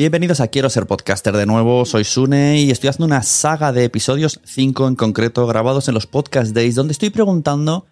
Bienvenidos a Quiero ser podcaster de nuevo, soy Sune y estoy haciendo una saga de episodios, cinco en concreto, grabados en los Podcast Days, donde estoy preguntando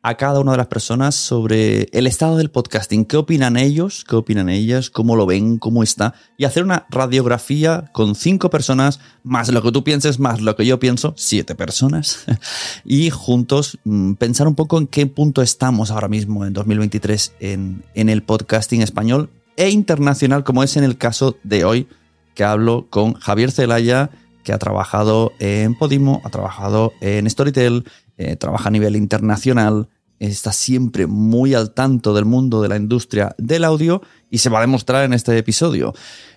a cada una de las personas sobre el estado del podcasting, qué opinan ellos, qué opinan ellas, cómo lo ven, cómo está, y hacer una radiografía con cinco personas, más lo que tú pienses, más lo que yo pienso, siete personas, y juntos mm, pensar un poco en qué punto estamos ahora mismo en 2023 en, en el podcasting español e internacional, como es en el caso de hoy, que hablo con Javier Celaya, que ha trabajado en Podimo, ha trabajado en Storytel, eh, trabaja a nivel internacional, está siempre muy al tanto del mundo de la industria del audio y se va a demostrar en este episodio.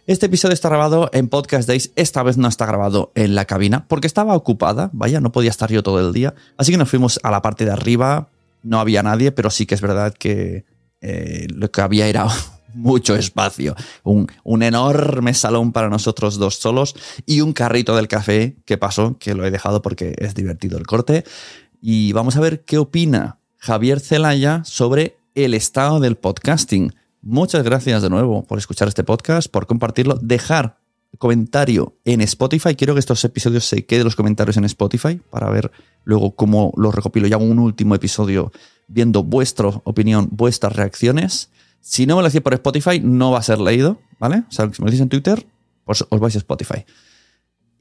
Este episodio está grabado en Podcast Days, esta vez no está grabado en la cabina porque estaba ocupada, vaya, no podía estar yo todo el día, así que nos fuimos a la parte de arriba, no había nadie, pero sí que es verdad que eh, lo que había era mucho espacio, un, un, enorme salón para nosotros dos solos y un carrito del café que pasó, que lo he dejado porque es divertido el corte. Y vamos a ver qué opina Javier Celaya sobre el estado del podcasting. Muchas gracias de nuevo por escuchar este podcast, por compartirlo, dejar comentario en Spotify. Quiero que estos episodios se queden los comentarios en Spotify para ver luego cómo los recopilo. Ya un último episodio viendo vuestra opinión, vuestras reacciones. Si no me lo decís por Spotify, no va a ser leído, ¿vale? O sea, si me lo decís en Twitter, pues os vais a Spotify.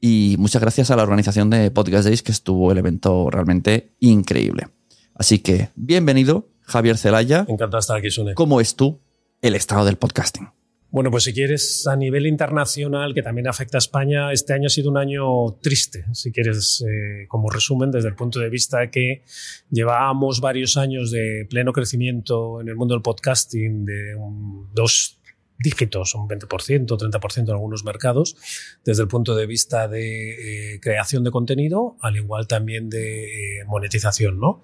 Y muchas gracias a la organización de Podcast Days, que estuvo el evento realmente increíble. Así que, bienvenido, Javier Celaya. Encantado de estar aquí, Sune. ¿Cómo es tú el estado del podcasting? Bueno, pues si quieres, a nivel internacional, que también afecta a España, este año ha sido un año triste, si quieres, eh, como resumen, desde el punto de vista de que llevábamos varios años de pleno crecimiento en el mundo del podcasting, de un, dos dígitos, un 20%, 30% en algunos mercados, desde el punto de vista de eh, creación de contenido, al igual también de eh, monetización, ¿no?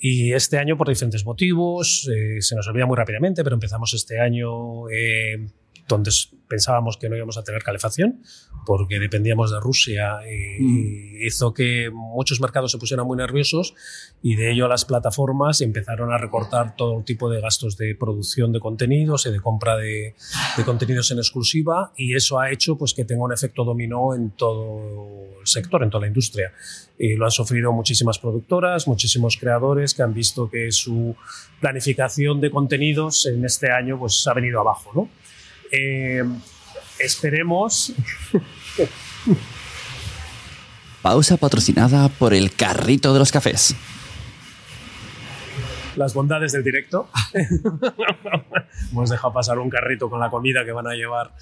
Y este año, por diferentes motivos, eh, se nos olvida muy rápidamente, pero empezamos este año eh, donde pensábamos que no íbamos a tener calefacción porque dependíamos de Rusia y, mm. hizo que muchos mercados se pusieran muy nerviosos y de ello las plataformas empezaron a recortar todo tipo de gastos de producción de contenidos y de compra de, de, contenidos en exclusiva y eso ha hecho pues que tenga un efecto dominó en todo el sector, en toda la industria. Y lo han sufrido muchísimas productoras, muchísimos creadores que han visto que su planificación de contenidos en este año pues ha venido abajo, ¿no? Eh, esperemos. Pausa patrocinada por el carrito de los cafés las bondades del directo. Hemos dejado pasar un carrito con la comida que van a llevar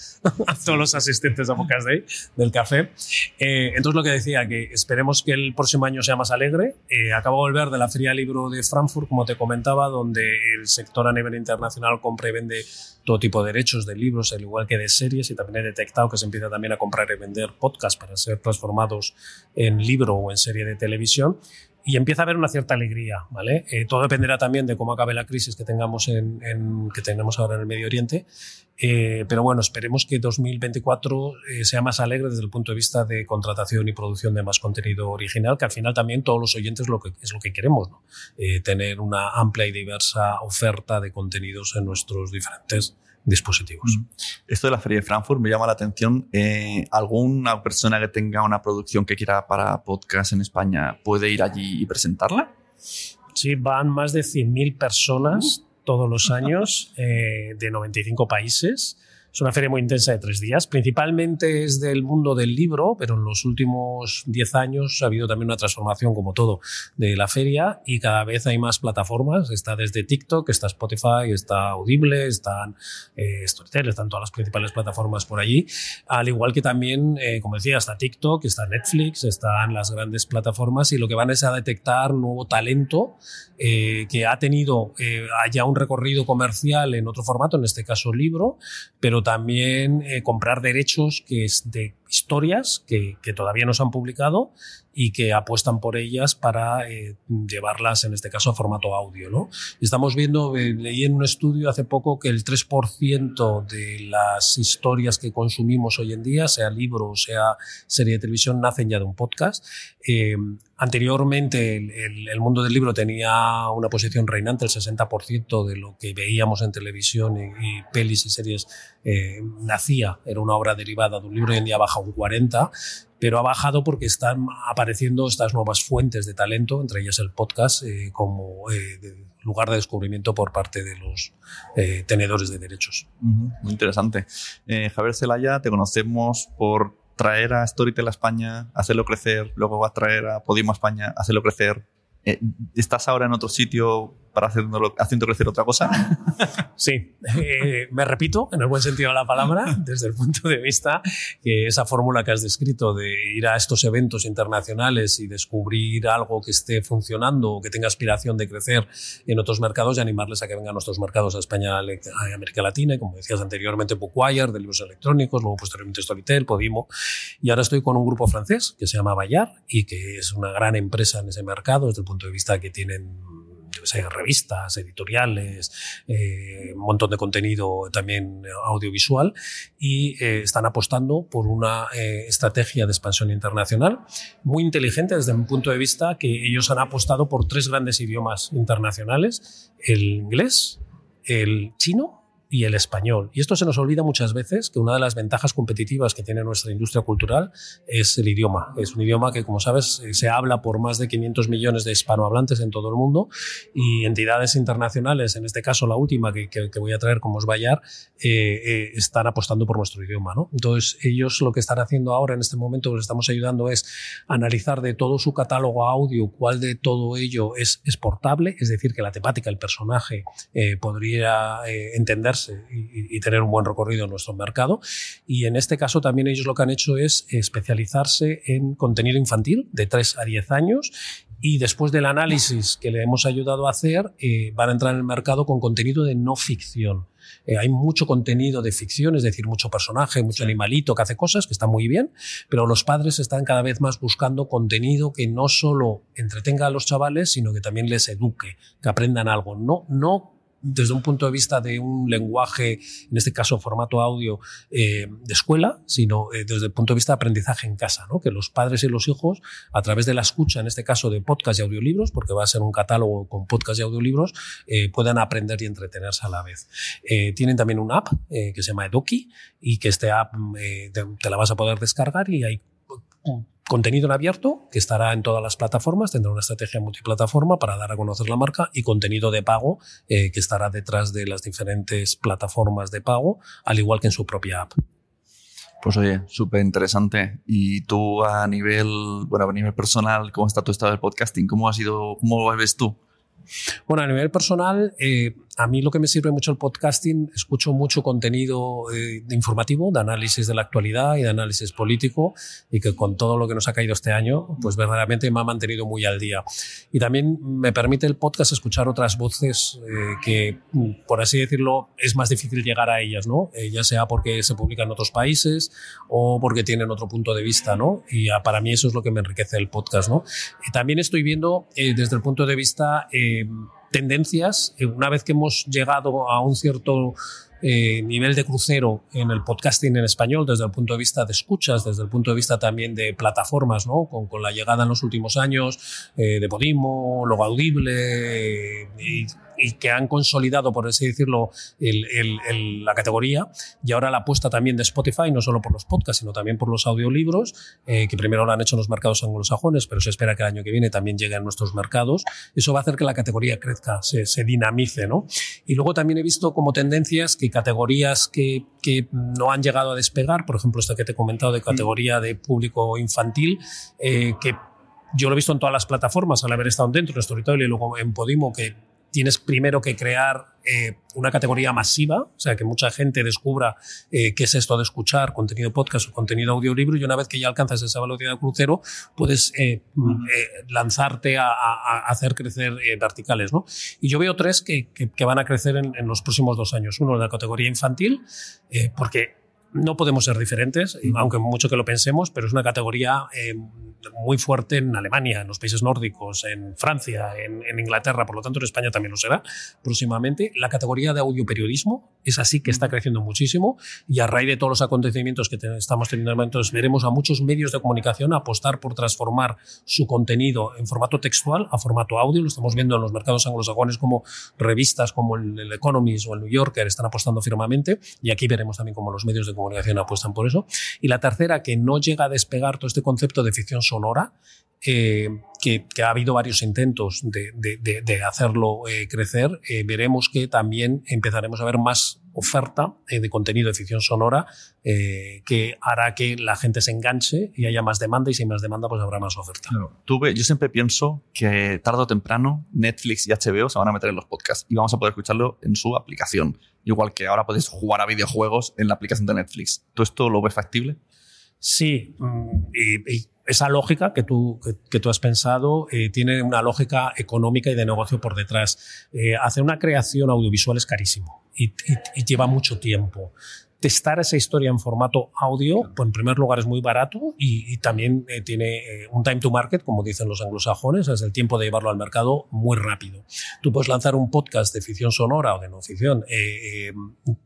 a todos los asistentes a Focus Day del café. Eh, entonces, lo que decía, que esperemos que el próximo año sea más alegre. Eh, acabo de volver de la Feria Libro de Frankfurt, como te comentaba, donde el sector a nivel internacional compra y vende todo tipo de derechos de libros, al igual que de series, y también he detectado que se empieza también a comprar y vender podcasts para ser transformados en libro o en serie de televisión y empieza a haber una cierta alegría, ¿vale? Eh, todo dependerá también de cómo acabe la crisis que tengamos en, que tenemos ahora en el Medio Oriente, eh, pero bueno, esperemos que 2024 eh, sea más alegre desde el punto de vista de contratación y producción de más contenido original, que al final también todos los oyentes lo que, es lo que queremos, ¿no? tener una amplia y diversa oferta de contenidos en nuestros diferentes dispositivos. Esto de la Feria de Frankfurt me llama la atención. Eh, ¿Alguna persona que tenga una producción que quiera para podcast en España puede ir allí y presentarla? Sí, van más de 100.000 personas todos los años eh, de 95 países es una feria muy intensa de tres días. Principalmente es del mundo del libro, pero en los últimos diez años ha habido también una transformación, como todo, de la feria y cada vez hay más plataformas. Está desde TikTok, está Spotify, está Audible, están eh, Storytel, están todas las principales plataformas por allí. Al igual que también, eh, como decía, está TikTok, está Netflix, están las grandes plataformas y lo que van es a detectar nuevo talento eh, que ha tenido eh, un recorrido comercial en otro formato, en este caso libro, pero también eh, comprar derechos que es de historias que, que, todavía no se han publicado y que apuestan por ellas para eh, llevarlas, en este caso, a formato audio. ¿no? Estamos viendo, eh, leí en un estudio hace poco que el 3% de las historias que consumimos hoy en día, sea libro o sea serie de televisión, nacen ya de un podcast. Eh, anteriormente el, el, mundo del libro tenía una posición reinante, el 60% de lo que veíamos en televisión y, y pelis y series nacía, era una obra derivada de un libro, hoy en día baja un 40, pero ha bajado porque están apareciendo estas nuevas fuentes de talento, entre ellas el podcast, eh, como eh, lugar de descubrimiento por parte de los eh, tenedores de derechos. Muy interesante. Javier Celaya, te conocemos por traer a Storytel a España, hacerlo crecer, luego vas a traer a Podimo a España, hacerlo crecer. ¿Estás ahora en otro sitio para haciendo, haciendo crecer otra cosa? Sí, eh, me repito, en el buen sentido de la palabra, desde el punto de vista que esa fórmula que has descrito de ir a estos eventos internacionales y descubrir algo que esté funcionando o que tenga aspiración de crecer en otros mercados y animarles a que vengan a nuestros mercados a España, a América Latina, y como decías anteriormente, Bookwire, de libros electrónicos, luego posteriormente Storytel, Podimo, y ahora estoy con un grupo francés que se llama Bayard y que es una gran empresa en ese mercado desde el punto de vista que tienen revistas, editoriales, eh, un montón de contenido también audiovisual y eh, están apostando por una eh, estrategia de expansión internacional muy inteligente desde mi punto de vista que ellos han apostado por tres grandes idiomas internacionales, el inglés, el chino y el español. Y esto se nos olvida muchas veces, que una de las ventajas competitivas que tiene nuestra industria cultural es el idioma. Es un idioma que, como sabes, eh, se habla por más de 500 millones de hispanohablantes en todo el mundo y entidades internacionales, en este caso la última que, voy a traer como es Bayar, eh, eh, están apostando por nuestro idioma. ¿no? Entonces, ellos lo que están haciendo ahora en este momento, les estamos ayudando es analizar de todo su catálogo audio cuál de todo ello es exportable, es decir, que la temática, el personaje podría y, tener un buen recorrido en nuestro mercado. Y en este caso también ellos lo que han hecho es especializarse en contenido infantil de 3 a 10 años y después del análisis que le hemos ayudado a hacer, eh, van a entrar en el mercado con contenido de no ficción. Eh, hay mucho contenido de ficción, es decir, mucho personaje, mucho animalito que hace cosas, que está muy bien, pero los padres están cada vez más buscando contenido que no solo entretenga a los chavales, sino que también les eduque, que aprendan algo. No, no desde un punto de vista de un lenguaje, en este caso formato audio, de escuela, sino desde el punto de vista de aprendizaje en casa, ¿no? que los padres y los hijos, a través de la escucha, en este caso de podcast y audiolibros, porque va a ser un catálogo con podcast y audiolibros, puedan aprender y entretenerse a la vez. tienen también una app que se llama Edoki y que este app te la vas a poder descargar y hay contenido en abierto que estará en todas las plataformas, tendrá una estrategia multiplataforma para dar a conocer la marca y contenido de pago eh, que estará detrás de las diferentes plataformas de pago, al igual que en su propia app. Pues oye, súper interesante. Y tú a nivel, bueno, a nivel personal, ¿cómo está tu estado del podcasting? ¿Cómo ha sido, cómo lo ves tú? Bueno, a nivel personal, eh, a mí lo que me sirve mucho el podcasting, escucho mucho contenido eh, informativo, de análisis de la actualidad y de análisis político, y que con todo lo que nos ha caído este año, pues verdaderamente me ha mantenido muy al día. Y también me permite el podcast escuchar otras voces eh, que, por así decirlo, es más difícil llegar a ellas, ¿no? Eh, ya sea porque se publican en otros países o porque tienen otro punto de vista, ¿no? Y para mí eso es lo que me enriquece el podcast, ¿no? También estoy viendo desde el punto de vista tendencias, eh, una vez que hemos llegado a un cierto eh, nivel de crucero en el podcasting en español desde el punto de vista de escuchas, desde el punto de vista también de plataformas, ¿no? con, con la llegada en los últimos años eh, de Podimo, Logo Audible y y que han consolidado, por así decirlo, la categoría. Y ahora la apuesta también de Spotify, no solo por los podcasts, sino también por los audiolibros, eh, que primero lo han hecho en los mercados anglosajones, pero se espera que el año que viene también llegue a nuestros mercados. Eso va a hacer que la categoría crezca, se, se dinamice. ¿no? Y luego también he visto como tendencias que categorías que, que no han llegado a despegar, por ejemplo, esta que te he comentado de categoría de público infantil, eh, que yo lo he visto en todas las plataformas al haber estado dentro, en Storytel y luego en Podimo, que tienes primero que crear eh, una categoría masiva, o sea, que mucha gente descubra eh, qué es esto de escuchar contenido podcast o contenido audiolibro y una vez que ya alcanzas esa velocidad de crucero, puedes eh, lanzarte a, hacer crecer verticales. ¿no? Y yo veo tres que, van a crecer en, en, los próximos dos años. Uno, la categoría infantil, porque no podemos ser diferentes, aunque mucho que lo pensemos, pero es una categoría eh, muy fuerte en Alemania, en los países nórdicos, en Francia, en, Inglaterra, por lo tanto en España también lo será próximamente. La categoría de audioperiodismo es así que está creciendo muchísimo y a raíz de todos los acontecimientos que estamos teniendo en momentos veremos a muchos medios de comunicación apostar por transformar su contenido en formato textual a formato audio. Lo estamos viendo en los mercados anglosajones como revistas como el, el Economist o el New Yorker están apostando firmemente y aquí veremos también cómo los medios de comunicación apuestan por eso. Y la tercera, que no llega a despegar todo este concepto de ficción sonora, eh, que, ha habido varios intentos de, hacerlo eh, crecer, eh, veremos que también empezaremos a ver más oferta de contenido de ficción sonora que hará que la gente se enganche y haya más demanda y si hay más demanda pues habrá más oferta. yo siempre pienso que tarde o temprano Netflix y HBO se van a meter en los podcasts y vamos a poder escucharlo en su aplicación. Igual que ahora podéis jugar a videojuegos en la aplicación de Netflix. ¿Tú esto lo ves factible? Sí, y, esa lógica que tú, que, tú has pensado eh, tiene una lógica económica y de negocio por detrás. Eh, hacer una creación audiovisual es carísimo y, lleva mucho tiempo testar esa historia en formato audio, pues en primer lugar es muy barato y, también eh, tiene un time to market, como dicen los anglosajones, es el tiempo de llevarlo al mercado muy rápido. Tú puedes lanzar un podcast de ficción sonora o de no ficción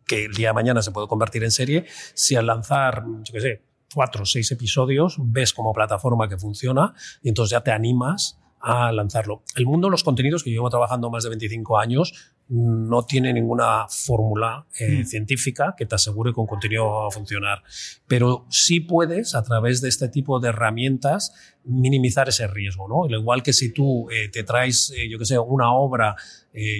que el día de mañana se puede convertir en serie si al lanzar, yo qué sé, cuatro o seis episodios, ves como plataforma que funciona y entonces ya te animas a lanzarlo. El mundo de los contenidos, que llevo trabajando más de 25 años, no tiene ninguna fórmula eh, mm. científica que te asegure que un contenido va a funcionar, pero sí puedes, a través de este tipo de herramientas, minimizar ese riesgo. ¿no? Al igual que si tú eh, te traes, eh, yo que sé, una obra,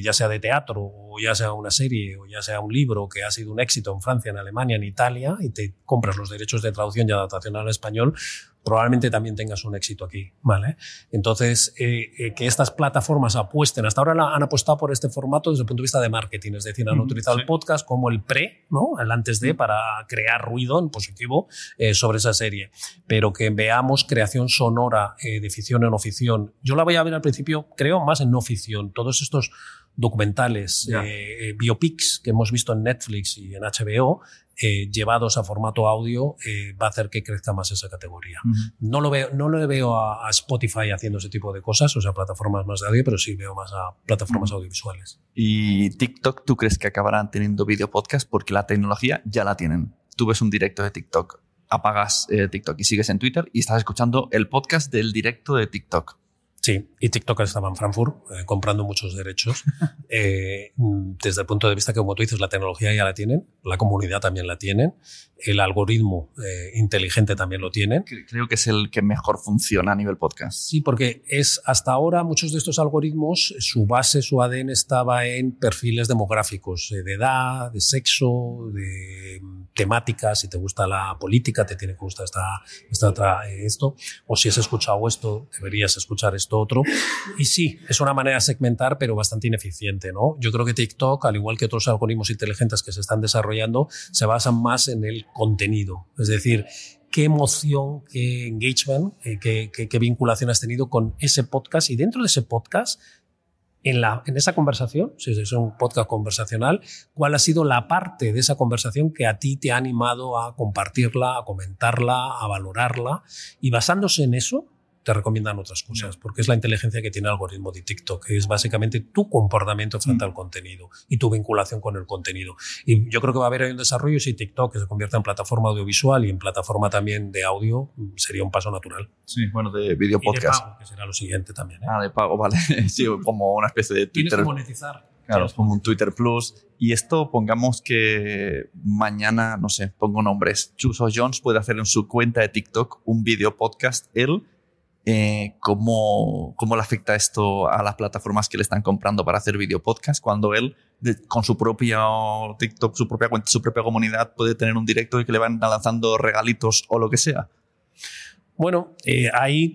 ya sea de teatro, o ya sea una serie, o ya sea un libro que ha sido un éxito en Francia, en Alemania, en Italia, y te compras los derechos de traducción y adaptación al español, probablemente también tengas un éxito aquí, ¿vale? Entonces, eh, eh, que estas plataformas apuesten, hasta ahora han apostado por este formato desde el punto de vista de marketing, es decir, han utilizado el podcast como el pre, ¿no? El antes de, para crear ruido en positivo eh, sobre esa serie, pero que veamos creación sonora de ficción en no ficción. Yo la voy a ver al principio, creo, más en no ficción. Todos estos documentales, biopics que hemos visto en Netflix y en HBO, eh, llevados a formato audio eh, va a hacer que crezca más esa categoría. No lo veo, no lo veo a, Spotify haciendo ese tipo de cosas, o sea, plataformas más de audio, pero sí veo más a plataformas audiovisuales. ¿Y TikTok tú crees que acabarán teniendo video podcast? Porque la tecnología ya la tienen. Tú ves un directo de TikTok, apagas eh, TikTok y sigues en Twitter y estás escuchando el podcast del directo de TikTok. Sí, y TikTok estaba en Frankfurt eh, comprando muchos derechos. Eh, desde el punto de vista que, como tú dices, la tecnología ya la tienen, la comunidad también la tienen, el algoritmo eh, inteligente también lo tienen. Creo que es el que mejor funciona a nivel podcast. Sí, porque es hasta ahora muchos de estos algoritmos, su base, su ADN estaba en perfiles demográficos, de edad, de sexo, de mm, temáticas, si te gusta la política, te tiene que gustar esta, esta otra, esto, o si has escuchado esto, deberías escuchar esto otro. Y sí, es una manera de segmentar, pero bastante ineficiente. ¿no? Yo creo que TikTok, al igual que otros algoritmos inteligentes que se están desarrollando, se basan más en el contenido. Es decir, qué emoción, qué engagement, eh, qué, qué, vinculación has tenido con ese podcast y dentro de ese podcast, en, la, en esa conversación, si es un podcast conversacional, cuál ha sido la parte de esa conversación que a ti te ha animado a compartirla, a comentarla, a valorarla y basándose en eso, te recomiendan otras cosas, porque es la inteligencia que tiene el algoritmo de TikTok, que es básicamente tu comportamiento frente mm. al contenido y tu vinculación con el contenido. Y yo creo que va a haber ahí un desarrollo si TikTok que se convierta en plataforma audiovisual y en plataforma también de audio, sería un paso natural. Sí, bueno, de video podcast. que será lo siguiente también. ¿eh? Ah, de pago, vale. sí, como una especie de Twitter. Tienes que monetizar. Claro, como un Twitter Plus. Y esto, pongamos que mañana, no sé, pongo nombres. Chuso Jones puede hacer en su cuenta de TikTok un video podcast, él eh, cómo, cómo, le afecta esto a las plataformas que le están comprando para hacer video podcast cuando él con su propia TikTok, su propia cuenta, su propia comunidad puede tener un directo y que le van lanzando regalitos o lo que sea. Bueno, eh, ahí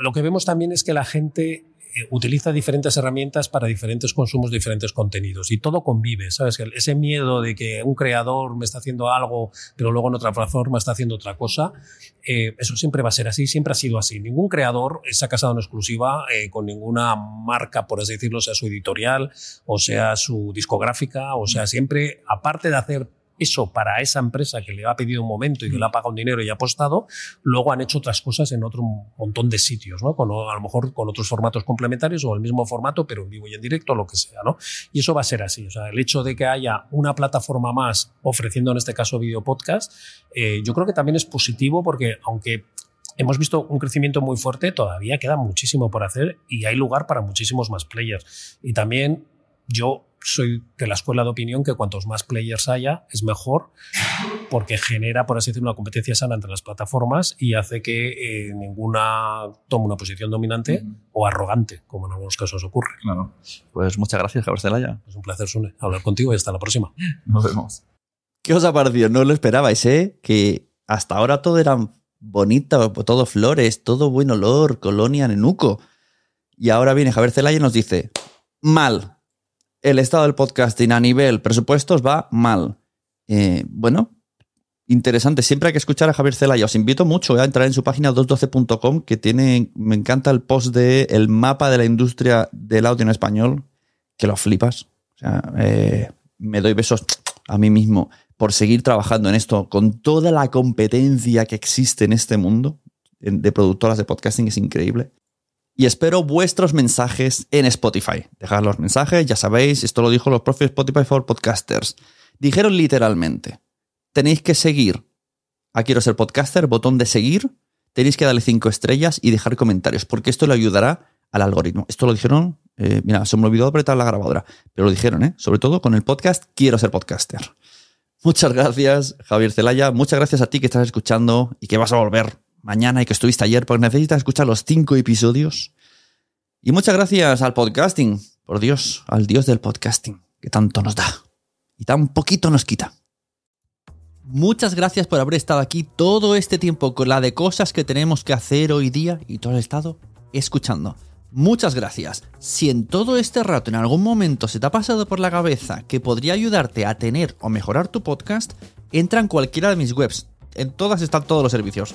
lo que vemos también es que la gente utiliza diferentes herramientas para diferentes consumos diferentes contenidos y todo convive, ¿sabes? Ese miedo de que un creador me está haciendo algo, pero luego en otra plataforma está haciendo otra cosa, eh, eso siempre va a ser así, siempre ha sido así. Ningún creador se ha casado en exclusiva eh, con ninguna marca, por así decirlo, sea su editorial o sea su discográfica, o sea, siempre, aparte de hacer eso para esa empresa que le ha pedido un momento y que le ha pagado un dinero y ha apostado, luego han hecho otras cosas en otro montón de sitios, ¿no? Con, a lo mejor con otros formatos complementarios o el mismo formato, pero en vivo y en directo, lo que sea, ¿no? Y eso va a ser así. O sea, el hecho de que haya una plataforma más ofreciendo en este caso video podcast, eh, yo creo que también es positivo porque aunque hemos visto un crecimiento muy fuerte, todavía queda muchísimo por hacer y hay lugar para muchísimos más players. Y también yo soy de la escuela de opinión que cuantos más players haya es mejor porque genera, por así decirlo, una competencia sana entre las plataformas y hace que eh, ninguna tome una posición dominante o arrogante, como en algunos casos ocurre. Claro. Pues muchas gracias, Javier Celaya. Es un placer, Sune, hablar contigo y hasta la próxima. Nos vemos. ¿Qué os ha parecido? No lo esperabais, ¿eh? Que hasta ahora todo era bonito, todo flores, todo buen olor, colonia, nenuco. Y ahora viene Javier Celaya y nos dice, mal, el estado del podcasting a nivel presupuestos va mal. Eh, bueno, interesante. Siempre hay que escuchar a Javier Celaya. Os invito mucho a entrar en su página 212.com que tiene, me encanta el post de el mapa de la industria del audio en español, que lo flipas. O sea, eh, me doy besos a mí mismo por seguir trabajando en esto con toda la competencia que existe en este mundo de productoras de podcasting. Es increíble y espero vuestros mensajes en Spotify. Dejad los mensajes, ya sabéis, esto lo dijo los propios Spotify for Podcasters. Dijeron literalmente, tenéis que seguir a Quiero ser podcaster, botón de seguir, tenéis que darle cinco estrellas y dejar comentarios, porque esto le ayudará al algoritmo. Esto lo dijeron, eh, mira, se me olvidó apretar la grabadora, pero lo dijeron, ¿eh? sobre todo con el podcast Quiero ser podcaster. Muchas gracias, Javier Celaya. Muchas gracias a ti que estás escuchando y que vas a volver mañana y que estuviste ayer, porque necesitas escuchar los cinco episodios. Y muchas gracias al podcasting, por Dios, al Dios del podcasting, que tanto nos da y tan poquito nos quita. Muchas gracias por haber estado aquí todo este tiempo con la de cosas que tenemos que hacer hoy día y todo el estado escuchando. Muchas gracias. Si en todo este rato en algún momento se te ha pasado por la cabeza que podría ayudarte a tener o mejorar tu podcast, entra en cualquiera de mis webs. En todas están todos los servicios